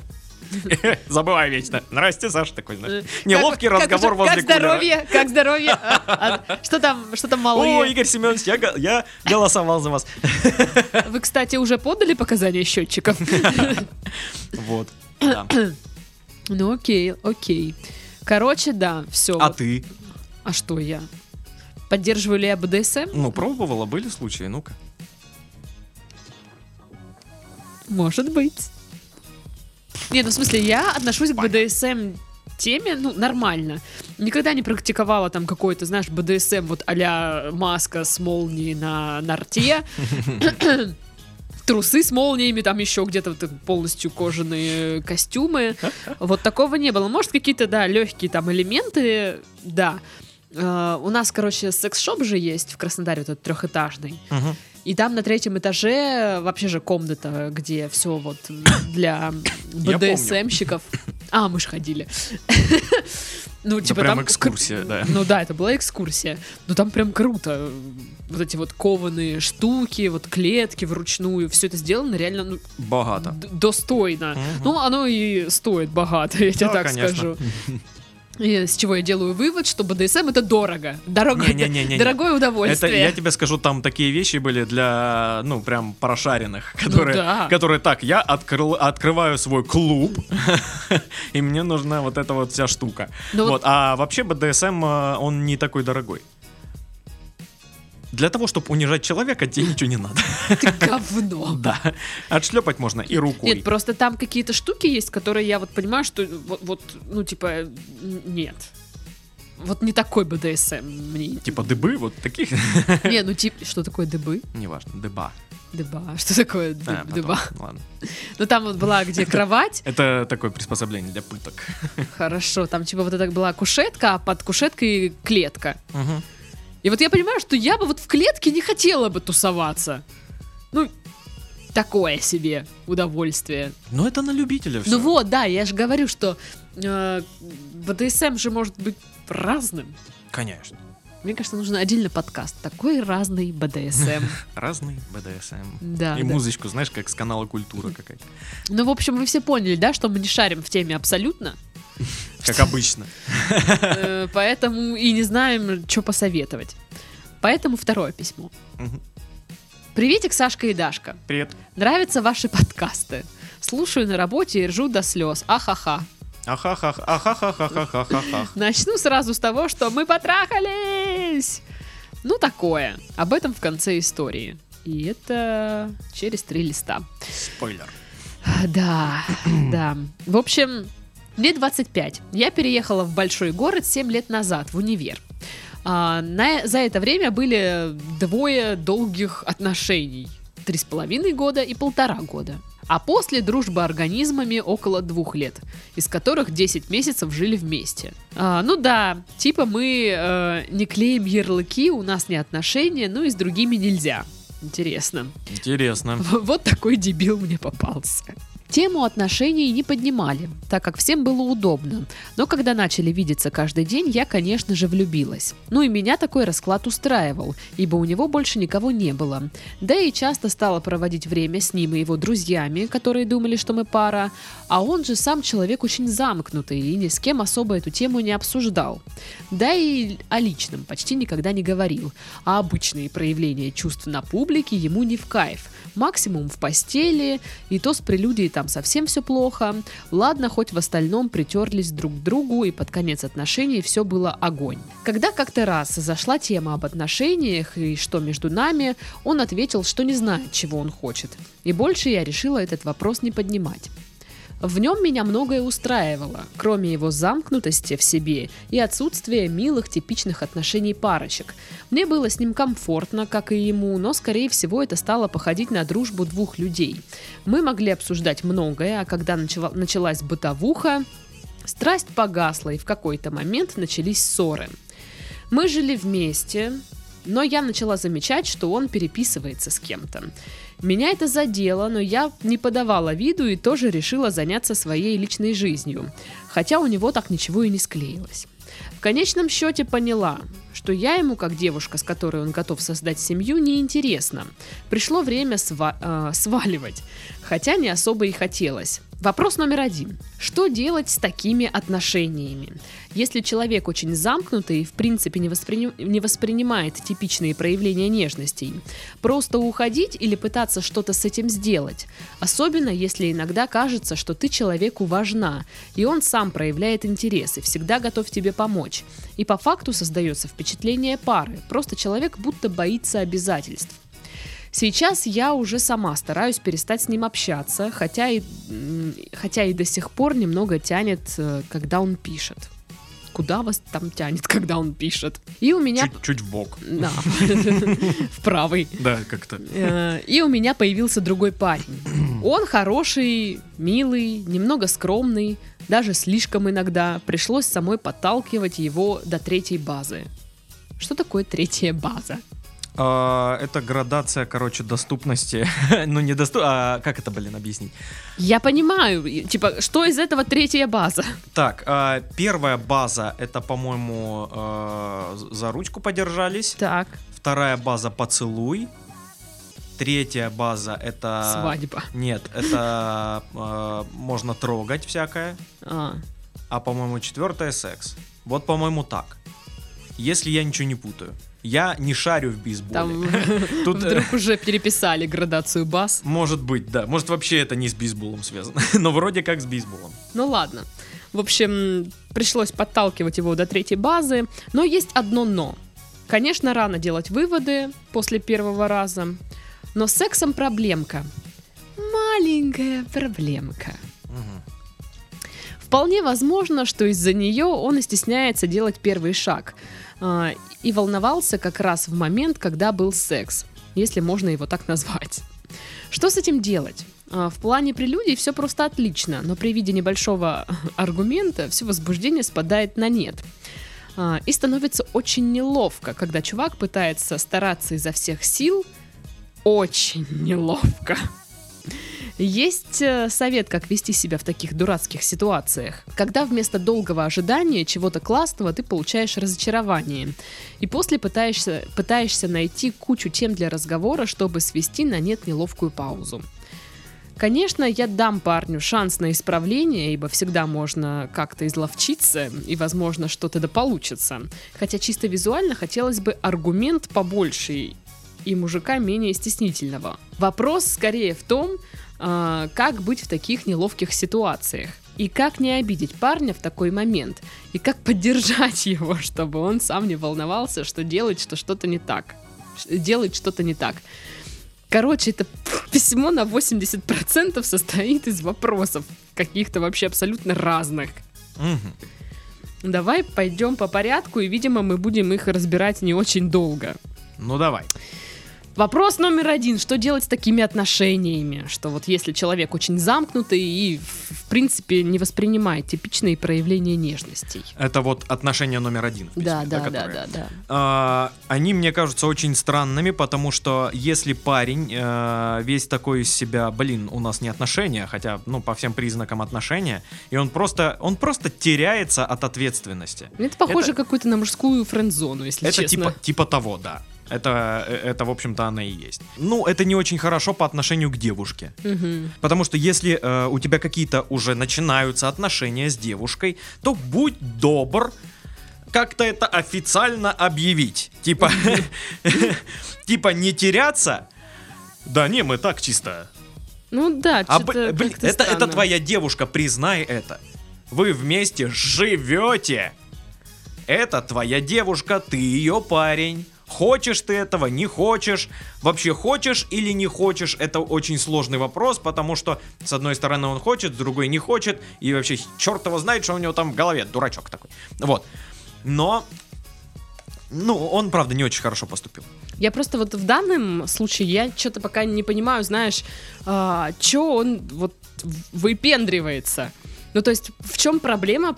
(laughs) Забываю вечно. Здрасте, Саша, такой, знаешь. Неловкий Как- как разговор уже- возле Как кулера. здоровье? Как здоровье? А, а, Что там, что там О, малые? Игорь Семенович, я, я голосовал за вас. Вы, кстати, уже подали показания счетчиков? (laughs) Вот. да. (coughs) Ну окей, окей. Короче, да, все. А ты? А что я? Поддерживаю ли я БДСМ? Ну, пробовала, были случаи, ну-ка. Может быть. Не, ну в смысле, я отношусь к БДСМ теме, ну, нормально. Никогда не практиковала там какой-то, знаешь, БДСМ вот а маска с молнией на, на рте. Трусы с молниями, там еще где-то вот полностью кожаные костюмы. Вот такого не было. Может, какие-то, да, легкие там элементы, да. Э, у нас, короче, секс-шоп же есть в Краснодаре, вот этот трехэтажный. Мгм. И там на третьем этаже вообще же комната, где все вот для. БДСМщиков. А, мы же ходили. (laughs) Ну, типа там... экскурсия, да. Ну да, это была экскурсия. Ну там прям круто. Вот эти вот кованые штуки, вот клетки вручную. Все это сделано реально ну, Богато. достойно. Ну, оно и стоит богато, (laughs) я тебе так скажу. (laughs) И с чего я делаю вывод, что БДСМ это дорого. Дорого, Не-не-не-не. дорогое (laughs) Это, удовольствие. я тебе скажу, там такие вещи были для, ну, прям прошаренных, которые, Ну да. которые так, я открыл, открываю свой клуб, (laughs) и мне нужна вот эта вот вся штука. Ну вот- вот, а вообще БДСМ, э, он не такой дорогой. Для того, чтобы унижать человека, тебе ничего не надо. Ты говно. Да. Отшлепать можно и рукой. Нет, просто там какие-то штуки есть, которые я вот понимаю, что вот, вот, ну, типа, нет. Вот не такой БДСМ мне. Типа дыбы, вот таких. Не, ну типа, что такое дыбы? Неважно, дыба. Дыба. Что такое дыб- А, потом, дыба? Ладно. Ну там вот была где кровать. Это такое приспособление для пыток. Хорошо, там типа вот это была кушетка, а под кушеткой клетка. Мгм. И вот я понимаю, что я бы вот в клетке не хотела бы тусоваться. Ну, такое себе удовольствие. Ну, это на любителя все. Ну вот, да, я же говорю, что э, БДСМ же может быть разным. Конечно. Мне кажется, нужен отдельный подкаст. Такой разный БДСМ. (laughs) Разный БДСМ. Да. И да. музычку, знаешь, как с канала Культура какая-то. Ну, в общем, вы все поняли, да, что мы не шарим в теме абсолютно. Как обычно. Э, Поэтому и не знаем, что посоветовать. Поэтому второе письмо. Приветик, Сашка и Дашка. Привет. Нравятся ваши подкасты. Слушаю на работе и ржу до слез. Ахаха. Начну сразу с того, что мы потрахались. Ну, такое. Об этом в конце истории. И это через три листа. Спойлер. Да, да. В общем, мне 25. Я переехала в большой город 7 лет назад, в универ. А, на- за это время были двое долгих отношений. Три с половиной года и полтора года. А после дружба организмами около двух лет, из которых 10 месяцев жили вместе. А, ну да, типа мы э, не клеим ярлыки, у нас не отношения, ну и с другими нельзя. Интересно. Интересно. (laughs) Вот такой дебил мне попался. Тему отношений не поднимали, так как всем было удобно. Но когда начали видеться каждый день, я, конечно же, влюбилась. Ну и меня такой расклад устраивал, ибо у него больше никого не было. Да и часто стала проводить время с ним и его друзьями, которые думали, что мы пара. А он же сам человек очень замкнутый и ни с кем особо эту тему не обсуждал. Да и о личном почти никогда не говорил. А обычные проявления чувств на публике ему не в кайф. Максимум в постели, и то с прелюдией там совсем все плохо. Ладно, хоть в остальном притерлись друг к другу, и под конец отношений все было огонь. Когда как-то раз зашла тема об отношениях и что между нами, он ответил, что не знает, чего он хочет. И больше я решила этот вопрос не поднимать. В нем меня многое устраивало, кроме его замкнутости в себе и отсутствия милых типичных отношений парочек. Мне было с ним комфортно, как и ему, но скорее всего это стало походить на дружбу двух людей. Мы могли обсуждать многое, а когда начала- началась бытовуха, страсть погасла и в какой-то момент начались ссоры. Мы жили вместе, но я начала замечать, что он переписывается с кем-то. Меня это задело, но я не подавала виду и тоже решила заняться своей личной жизнью, хотя у него так ничего и не склеилось. В конечном счете поняла, что я ему, как девушка, с которой он готов создать семью, неинтересна. Пришло время сва- э, сваливать, хотя не особо и хотелось. Вопрос номер один. Что делать с такими отношениями? Если человек очень замкнутый и в принципе не, восприни- не воспринимает типичные проявления нежностей, просто уходить или пытаться что-то с этим сделать? Особенно если иногда кажется, что ты человеку важна, и он сам проявляет интерес и всегда готов тебе помочь. И по факту создается впечатление пары, просто человек будто боится обязательств. Сейчас я уже сама стараюсь перестать с ним общаться, хотя и, хотя и до сих пор немного тянет, э, когда он пишет. Куда вас там тянет, (laughs) когда он пишет? И у меня... Чуть, чуть в бок. Да, (laughs) в правый. Да, как-то. Э, И у меня появился другой парень. (clears throat) Он хороший, милый, немного скромный, даже слишком иногда. Пришлось самой подталкивать его до третьей базы. Что такое третья база? А, это градация, короче, доступности. (laughs) ну, не доступ... А как это, блин, объяснить? Я понимаю, типа, что из этого третья база? Так, а, первая база, это, по-моему, а, за ручку подержались. Так, Вторая база поцелуй. Третья база это... свадьба. Нет, это э, можно трогать всякое. А, А, по-моему, четвертое секс. Вот, по-моему, так. Если я ничего не путаю. Я не шарю в бейсболе. там (laughs) Тут, э, вдруг уже переписали градацию баз. может быть, да. Может, вообще это не с бейсболом связано. (laughs) Но вроде как с бейсболом. Ну ладно. В общем, пришлось подталкивать его до третьей базы. Но есть одно но. Конечно, рано делать выводы после первого раза. Но с сексом проблемка. Маленькая проблемка. Вполне возможно, что из-за нее он и стесняется делать первый шаг. А, И волновался как раз в момент, когда был секс, если можно его так назвать. Что с этим делать? А, В плане прелюдий все просто отлично, но при виде небольшого аргумента все возбуждение спадает на нет. А, И становится очень неловко, когда чувак пытается стараться изо всех сил. Очень неловко. Есть э, совет, как вести себя в таких дурацких ситуациях. Когда вместо долгого ожидания чего-то классного ты получаешь разочарование. И после пытаешься, пытаешься найти кучу тем для разговора, чтобы свести на нет неловкую паузу. Конечно, я дам парню шанс на исправление, ибо всегда можно как-то изловчиться, и, возможно, что-то да получится. Хотя чисто визуально хотелось бы аргумент побольше и мужика менее стеснительного. Вопрос скорее в том, как быть в таких неловких ситуациях. И как не обидеть парня в такой момент. И как поддержать (laughs) его, чтобы он сам не волновался, что делает что что-то не так. Делает что-то не так. Короче, это (laughs) письмо на 80% состоит из вопросов. Каких-то вообще абсолютно разных. Мгм. Давай пойдем по порядку, и, видимо, мы будем их разбирать не очень долго. Ну, давай. Вопрос номер один. Что делать с такими отношениями? Что вот если человек очень замкнутый и, в принципе, не воспринимает типичные проявления нежностей. Это вот отношение номер один. письме, Да, да, да, которое- да, да. А, они мне кажутся очень странными, потому что если парень э, весь такой из себя, блин, у нас не отношения, хотя, ну, по всем признакам отношения, и он просто, он просто теряется от ответственности. Это похоже Это- какую-то на мужскую френд-зону, если это честно. типа, типа того, да. Это, э, это, в общем-то, она и есть. Ну, это не очень хорошо по отношению к девушке. Мгм. Потому что если э, у тебя какие-то уже начинаются отношения с девушкой, то будь добр как-то это официально объявить. Типа, (laughs) типа не теряться. Да не, мы так чисто. Ну да, А, блин, это, это твоя девушка, признай это. Вы вместе живете. Это твоя девушка, ты ее парень. Хочешь ты этого, не хочешь, вообще хочешь или не хочешь, это очень сложный вопрос, потому что с одной стороны он хочет, с другой не хочет, и вообще черт его знает, что у него там в голове, дурачок такой. Вот. Но, ну, он, правда, не очень хорошо поступил. Я просто вот в данном случае, я что-то пока не понимаю, знаешь, а, что он вот выпендривается. Ну, то есть, в чем проблема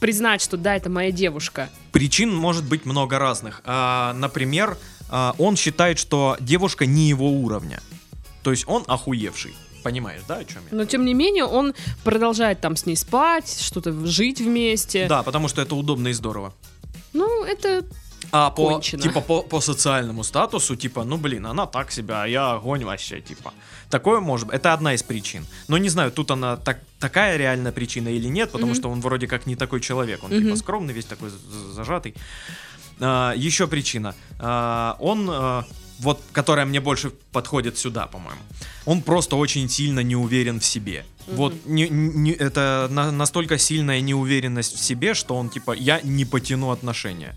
признать, что да, это моя девушка? Причин может быть много разных. А, например, а, он считает, что девушка не его уровня. То есть он охуевший. Понимаешь, да, о чем я? Но тем не менее, он продолжает там с ней спать, что-то жить вместе. Да, потому что это удобно и здорово. Ну, это А по, Кончено. типа, по, по социальному статусу, типа, ну, блин, она так себя, а я огонь вообще, типа. Такое может быть, это одна из причин. Но не знаю, тут она так, такая реальная причина или нет, потому Мгм. что он вроде как не такой человек, он Мгм. типа скромный, весь такой зажатый. А, еще причина. А, он, а, вот, которая мне больше подходит сюда, по-моему. Он просто очень сильно не уверен в себе. Вот не- не- это на- настолько сильная неуверенность в себе, что он типа я не потяну отношения.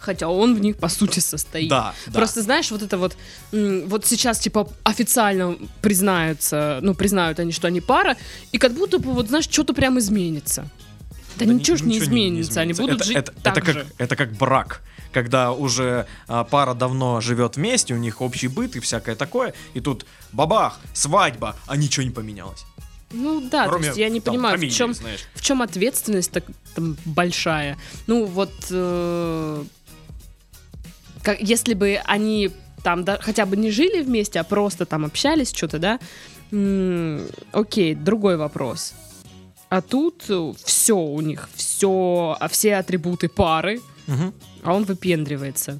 Хотя он в них, по сути, состоит. Да, да. Просто, знаешь, вот это вот, вот сейчас, типа, официально признаются, ну, признают они, что они пара, и как будто бы, вот, знаешь, что-то прям изменится. Да, Да ничего ж не изменится, они изменится. будут это, жить это, так это как, же. это как брак, когда уже а, пара давно живет вместе, у них общий быт и всякое такое, и тут бабах, свадьба, а ничего не поменялось. Ну да, то Кроме, есть я не там, понимаю, в фамилии, чем, знаешь. в чем ответственность так там, большая. Ну вот, э, как, если бы они там да, хотя бы не жили вместе, а просто там общались, что-то, да, м, окей, другой вопрос. А тут все у них, все, а все атрибуты пары, Мгм. а он выпендривается.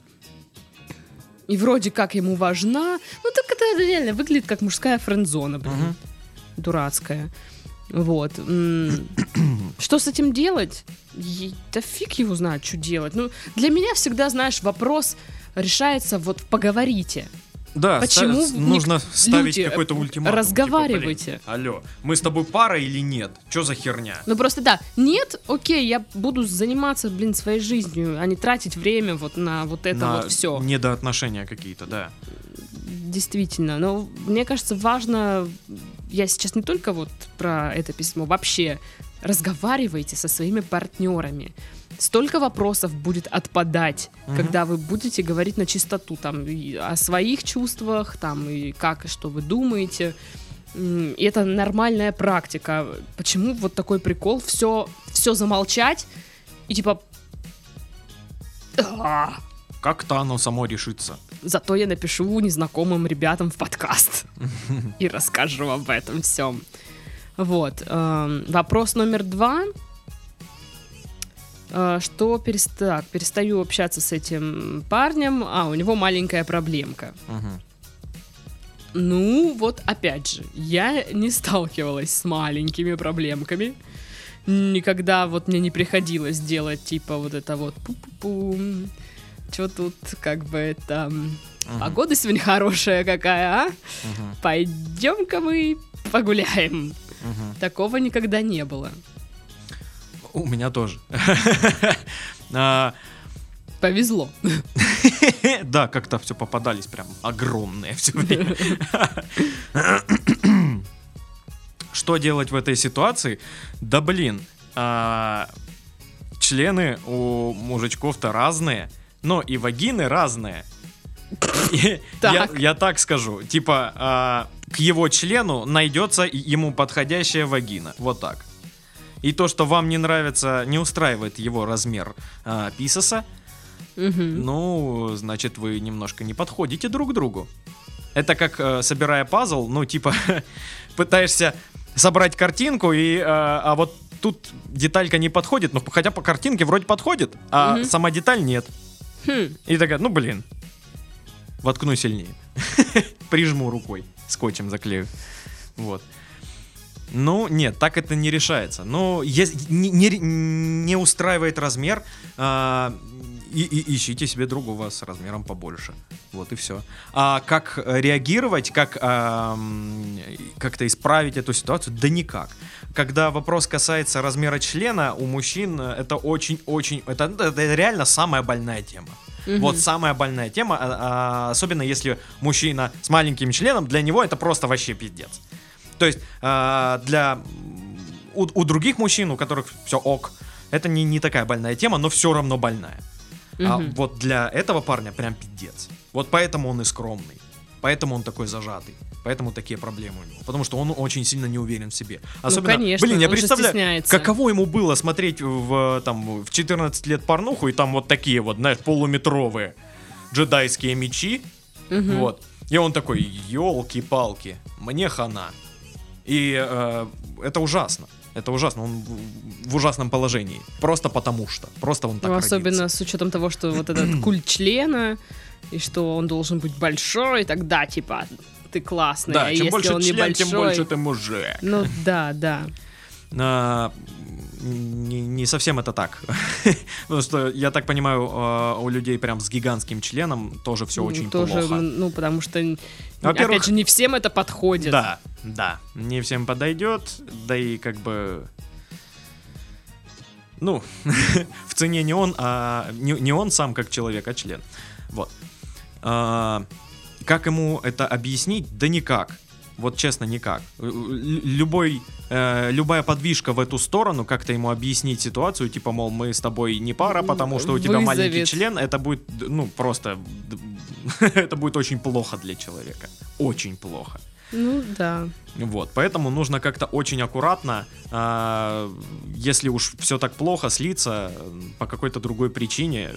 И вроде как ему важна, ну так это реально выглядит как мужская френдзона, блин Мгм. дурацкая. Вот. (clears throat) Что с этим делать? Е- Да фиг его знает, что делать. Ну, для меня всегда, знаешь, вопрос решается вот в поговорите. Да, Почему ста- нужно ставить люди, какой-то э, ультиматум. разговаривайте. типа, блин, алло, мы с тобой пара или нет? Что за херня? Ну, просто да, нет, окей, я буду заниматься, блин, своей жизнью, а не тратить время вот на вот это На вот все. Недоотношения какие-то, да. Действительно. Но мне кажется, важно, я сейчас не только вот про это письмо, вообще разговаривайте со своими партнерами. Столько вопросов будет отпадать, Мгм. когда вы будете говорить на чистоту там и о своих чувствах, там и как и что вы думаете. И это нормальная практика. Почему вот такой прикол все, все замолчать и типа «А, Как-то оно само решится. Зато я напишу незнакомым ребятам в подкаст (laughs) и расскажу об этом всем. Вот. эм, Вопрос номер два. Э, Что перест- так, перестаю общаться с этим парнем, а у него маленькая проблемка. Мгм. Ну, вот опять же, я не сталкивалась с маленькими проблемками. Никогда вот мне не приходилось делать типа вот это вот пу-пу-пу. Что тут как бы это... Мгм. Погода сегодня хорошая какая, а? Мгм. Пойдем-ка мы погуляем. Мгм. Такого никогда не было. У меня тоже. (laughs) А, Повезло. (laughs) Да, как-то все попадались прям огромные все время. (laughs) Что делать в этой ситуации? Да блин, а, члены у мужичков-то разные, но и вагины разные. И Я, Так. я так скажу, типа а, к его члену найдется ему подходящая вагина, вот так. И то, что вам не нравится, не устраивает его размер а, писоса, Мгм. ну, значит, вы немножко не подходите друг к другу. Это как э, собирая пазл, ну, типа, (laughs) пытаешься собрать картинку, и, э, а вот тут деталька не подходит, ну, хотя по картинке вроде подходит, а Мгм. сама деталь нет. Хм. И такая, ну, блин, воткну сильнее. (laughs) Прижму рукой, скотчем заклею. Вот. Ну, нет, так это не решается. Но ес- не, не, не устраивает размер, а, и, и ищите себе другого с размером побольше. Вот и все. А как реагировать, как а, как-то исправить эту ситуацию? Да никак. Когда вопрос касается размера члена, у мужчин это очень-очень... Это, это реально самая больная тема. Мгм. Вот самая больная тема, а- а, особенно если мужчина с маленьким членом, для него это просто вообще пиздец. То есть а, для у, у других мужчин, у которых все ок, это не, не такая больная тема, но все равно больная. А Мгм. вот для этого парня прям пиздец. Вот поэтому он и скромный. Поэтому он такой зажатый. Поэтому такие проблемы у него. Потому что он очень сильно не уверен в себе. Особенно, Ну, конечно, блин, я представляю, каково ему было смотреть в, там, в 14 лет порнуху, и там вот такие вот, знаешь, полуметровые джедайские мечи. Мгм. Вот. И он такой, елки-палки, мне хана. И э, это ужасно. Это ужасно. Он в- ужасном положении. Просто потому что. Просто он так Ну, особенно родился. с учетом того, что вот этот (clears throat) культ члена, и что он должен быть большой, тогда типа ты классный, Да, а чем если больше он член, небольшой... тем больше ты мужик. Ну да, да. А, не, не совсем это так. (laughs) Потому что, я так понимаю, а, у людей прям с гигантским членом тоже все очень тоже, плохо. Ну, потому что, Во-первых, опять же, не всем это подходит. Да, да. Не всем подойдет, да и как бы... Ну, (laughs) в цене не он, а не, не он сам как человек, а член. Вот. А, как ему это объяснить? Да никак. Вот честно, никак. Л- Любой, э, любая подвижка в эту сторону, как-то ему объяснить ситуацию, типа, мол, мы с тобой не пара, потому что у тебя маленький Вызовет. член, это будет, ну, просто... (laughs) Это будет очень плохо для человека. Очень плохо. Ну да. Вот, поэтому нужно как-то очень аккуратно, а, если уж все так плохо, слиться э, по какой-то другой причине.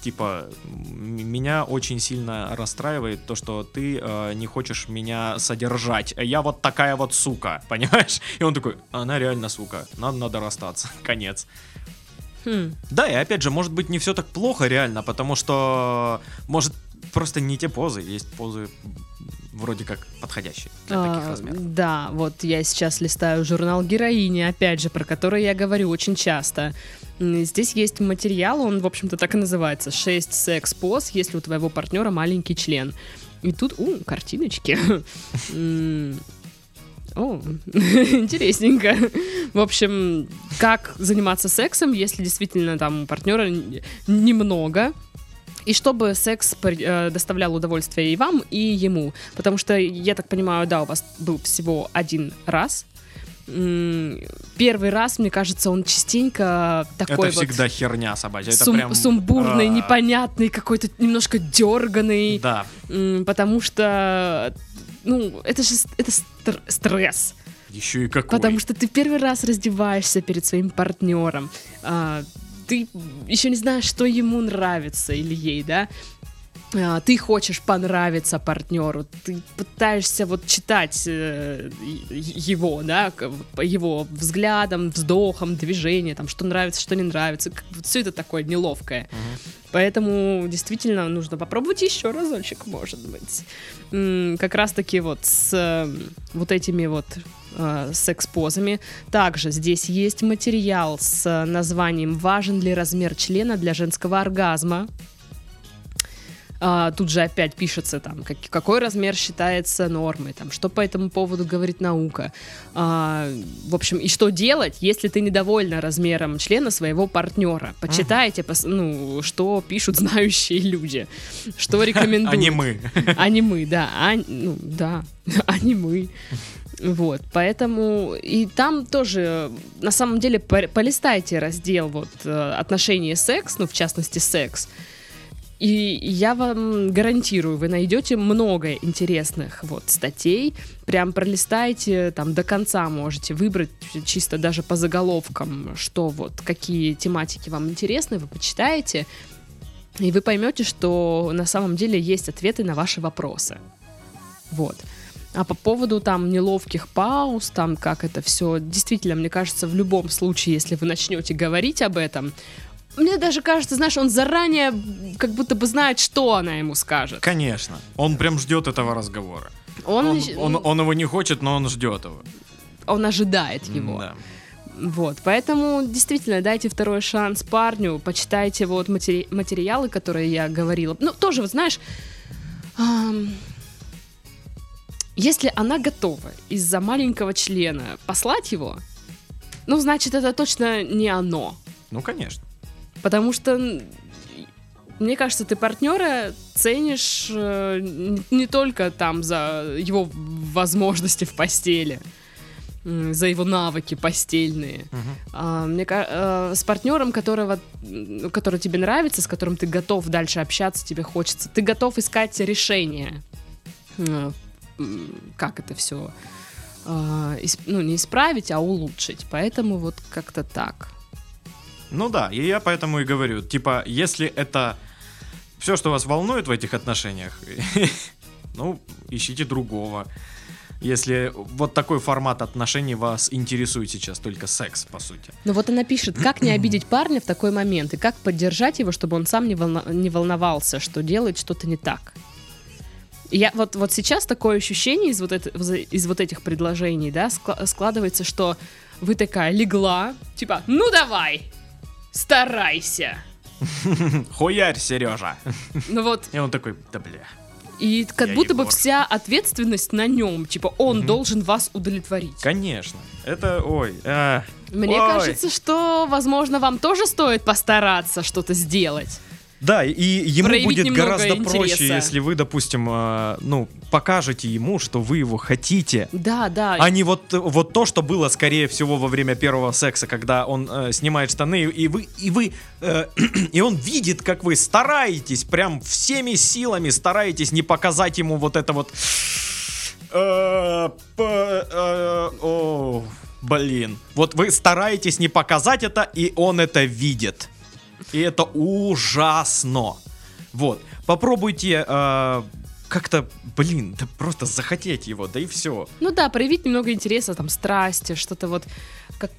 Типа, меня очень сильно расстраивает то, что ты э, не хочешь меня содержать. Я вот такая вот сука, (laughs) понимаешь? И он такой, она реально сука, надо, надо расстаться, (laughs) конец. Хм. Да, и опять же, может быть, не все так плохо реально, потому что, может, просто не те позы, есть позы вроде как подходящие для таких А, размеров. Да, вот я сейчас листаю журнал героини, опять же, про который я говорю очень часто. Здесь есть материал, он, в общем-то, так и называется. 6 секс-поз, если у твоего партнера маленький член. И тут, у, картиночки. (laughs) О, (laughs) интересненько. В общем, как заниматься сексом, если действительно там у партнера немного, и чтобы секс э, доставлял удовольствие и вам, и ему. Потому что, я так понимаю, да, у вас был всего один раз. Первый раз, мне кажется, он частенько такой это вот всегда херня собачья. Это сум- прям, сумбурный, а, непонятный, какой-то немножко дерганый. Да, Потому что, ну, это же это стр- стресс. еще и какой. Потому что ты первый раз раздеваешься перед своим партнером. а, ты еще не знаешь, что ему нравится или ей, да? А, ты хочешь понравиться партнеру, ты пытаешься вот читать э, его, да, его взглядам, вздохам, движениям, там, что нравится, что не нравится. Все это такое неловкое. Мгм. Поэтому действительно нужно попробовать еще разочек, может быть. Как раз-таки вот с э, вот этими вот э, секс-позами. Также здесь есть материал с названием «Важен ли размер члена для женского оргазма?» А, тут же опять пишется там, как- какой размер считается нормой, там, что по этому поводу говорит наука. А, в общем, и что делать, если ты недовольна размером члена своего партнера. Почитайте, пос- ну, что пишут знающие люди, что рекомендуют. Не мы. Не мы, да. А, ну, да, (laughs) не мы. Вот, поэтому и там тоже, на самом деле, по- полистайте раздел вот э, отношения секс, ну, в частности, секс. И я вам гарантирую, вы найдете много интересных вот статей. Прям пролистайте, там до конца можете выбрать чисто даже по заголовкам, что вот, какие тематики вам интересны, вы почитаете. И вы поймете, что на самом деле есть ответы на ваши вопросы. Вот. А по поводу там неловких пауз, там как это все, действительно, мне кажется, в любом случае, если вы начнете говорить об этом, мне даже кажется, знаешь, он заранее как будто бы знает, что она ему скажет. Конечно. Он прям ждет этого разговора. Он, Он, ещё- он, он его не хочет, но он ждет его. он ожидает его. Да. Вот, поэтому действительно дайте второй шанс парню, почитайте вот матери- материалы, которые я говорила. Ну, тоже, вот знаешь, если она готова из-за маленького члена послать его, ну, значит, это точно не оно. Ну, конечно. Потому что Мне кажется, ты партнера ценишь э, не только там за его возможности в постели, за его навыки постельные. Мгм. А, мне э, с партнером, которого, который тебе нравится, с которым ты готов дальше общаться, тебе хочется, ты готов искать решение. Э, Как это все? ну, не исправить, а улучшить. Поэтому вот как-то так. Ну да, и я поэтому и говорю, типа, если это все, что вас волнует в этих отношениях, (laughs) ну, ищите другого. Если вот такой формат отношений вас интересует сейчас, только секс, по сути. Ну вот она пишет, как не обидеть парня в такой момент и как поддержать его, чтобы он сам не, волна- не волновался, что делает что-то не так. Я вот, вот сейчас такое ощущение из вот, это- из вот этих предложений, да, скла- складывается, что вы такая легла, типа, ну давай, старайся. (laughs) Хуярь, Сережа. Ну вот, И он такой, да бля. и как Я будто бы Егор. вся ответственность на нем, типа, он Мгм. должен вас удовлетворить. Конечно. Это, ой, а, Мне Ой. кажется, что, возможно, вам тоже стоит постараться что-то сделать. Да, и ему Проявить будет гораздо проще, интереса. если вы, допустим, э, ну, покажете ему, что вы его хотите, Да, да. а не вот, вот то, что было, скорее всего, во время первого секса, когда он э, снимает штаны, и вы, и вы, э, (clears throat) и он видит, как вы стараетесь, прям всеми силами стараетесь не показать ему вот это вот... э, э, о, блин. Вот вы стараетесь не показать это, и он это видит. И это ужасно. Вот. Попробуйте э, как-то, блин, да просто захотеть его, да и все. Ну да, проявить немного интереса, там, страсти, что-то вот. Как...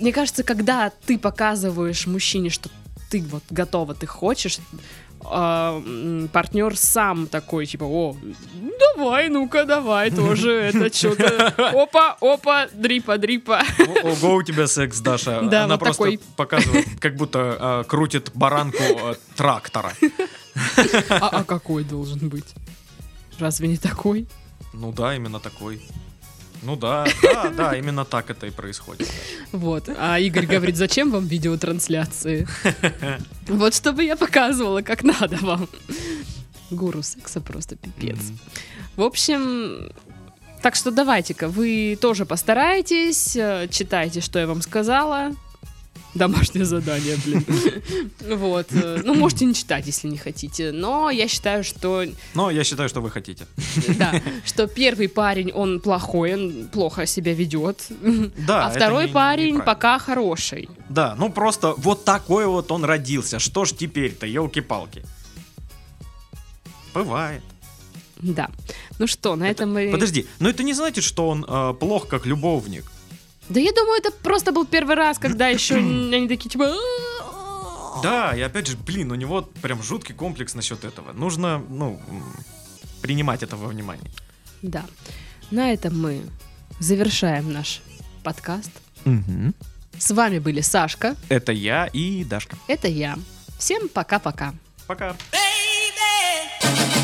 Мне кажется, когда ты показываешь мужчине, что ты вот готова, ты хочешь, партнер сам такой, типа, о, давай, ну-ка, давай тоже, (laughs) это что-то, опа, опа, дрипа, дрипа. Ого, у тебя секс, Даша. (laughs) Да, Она вот просто такой. показывает, (laughs) как будто э, крутит баранку э, трактора. А, а какой должен быть? Разве не такой? Ну да, именно такой. Ну да, да, да, именно так это и происходит. Вот. А Игорь говорит, зачем вам видеотрансляции? Вот чтобы я показывала, как надо вам. Гуру секса просто пипец. В общем, так что давайте-ка, вы тоже постарайтесь, э, читайте, что я вам сказала. Домашнее задание, блин. (laughs) Вот. э, Ну, можете не читать, если не хотите. Но я считаю, что Но я считаю, что вы хотите. (laughs) да, что первый парень, он плохой, он плохо себя ведет. Да, А это второй парень пока хороший. Да, ну просто вот такой вот он родился. Что ж теперь-то, елки-палки. Бывает. Да. Ну что, на этом мы... Подожди, но это не значит, что он э, плох как любовник. Да я думаю, это просто был первый раз, когда (clears throat) еще они такие, типа... Да, и опять же, блин, у него прям жуткий комплекс насчет этого. Нужно, ну, принимать это во внимание. Да. На этом мы завершаем наш подкаст. С вами были Сашка, Это я и Дашка. это я. Всем пока-пока. Пока. Эй!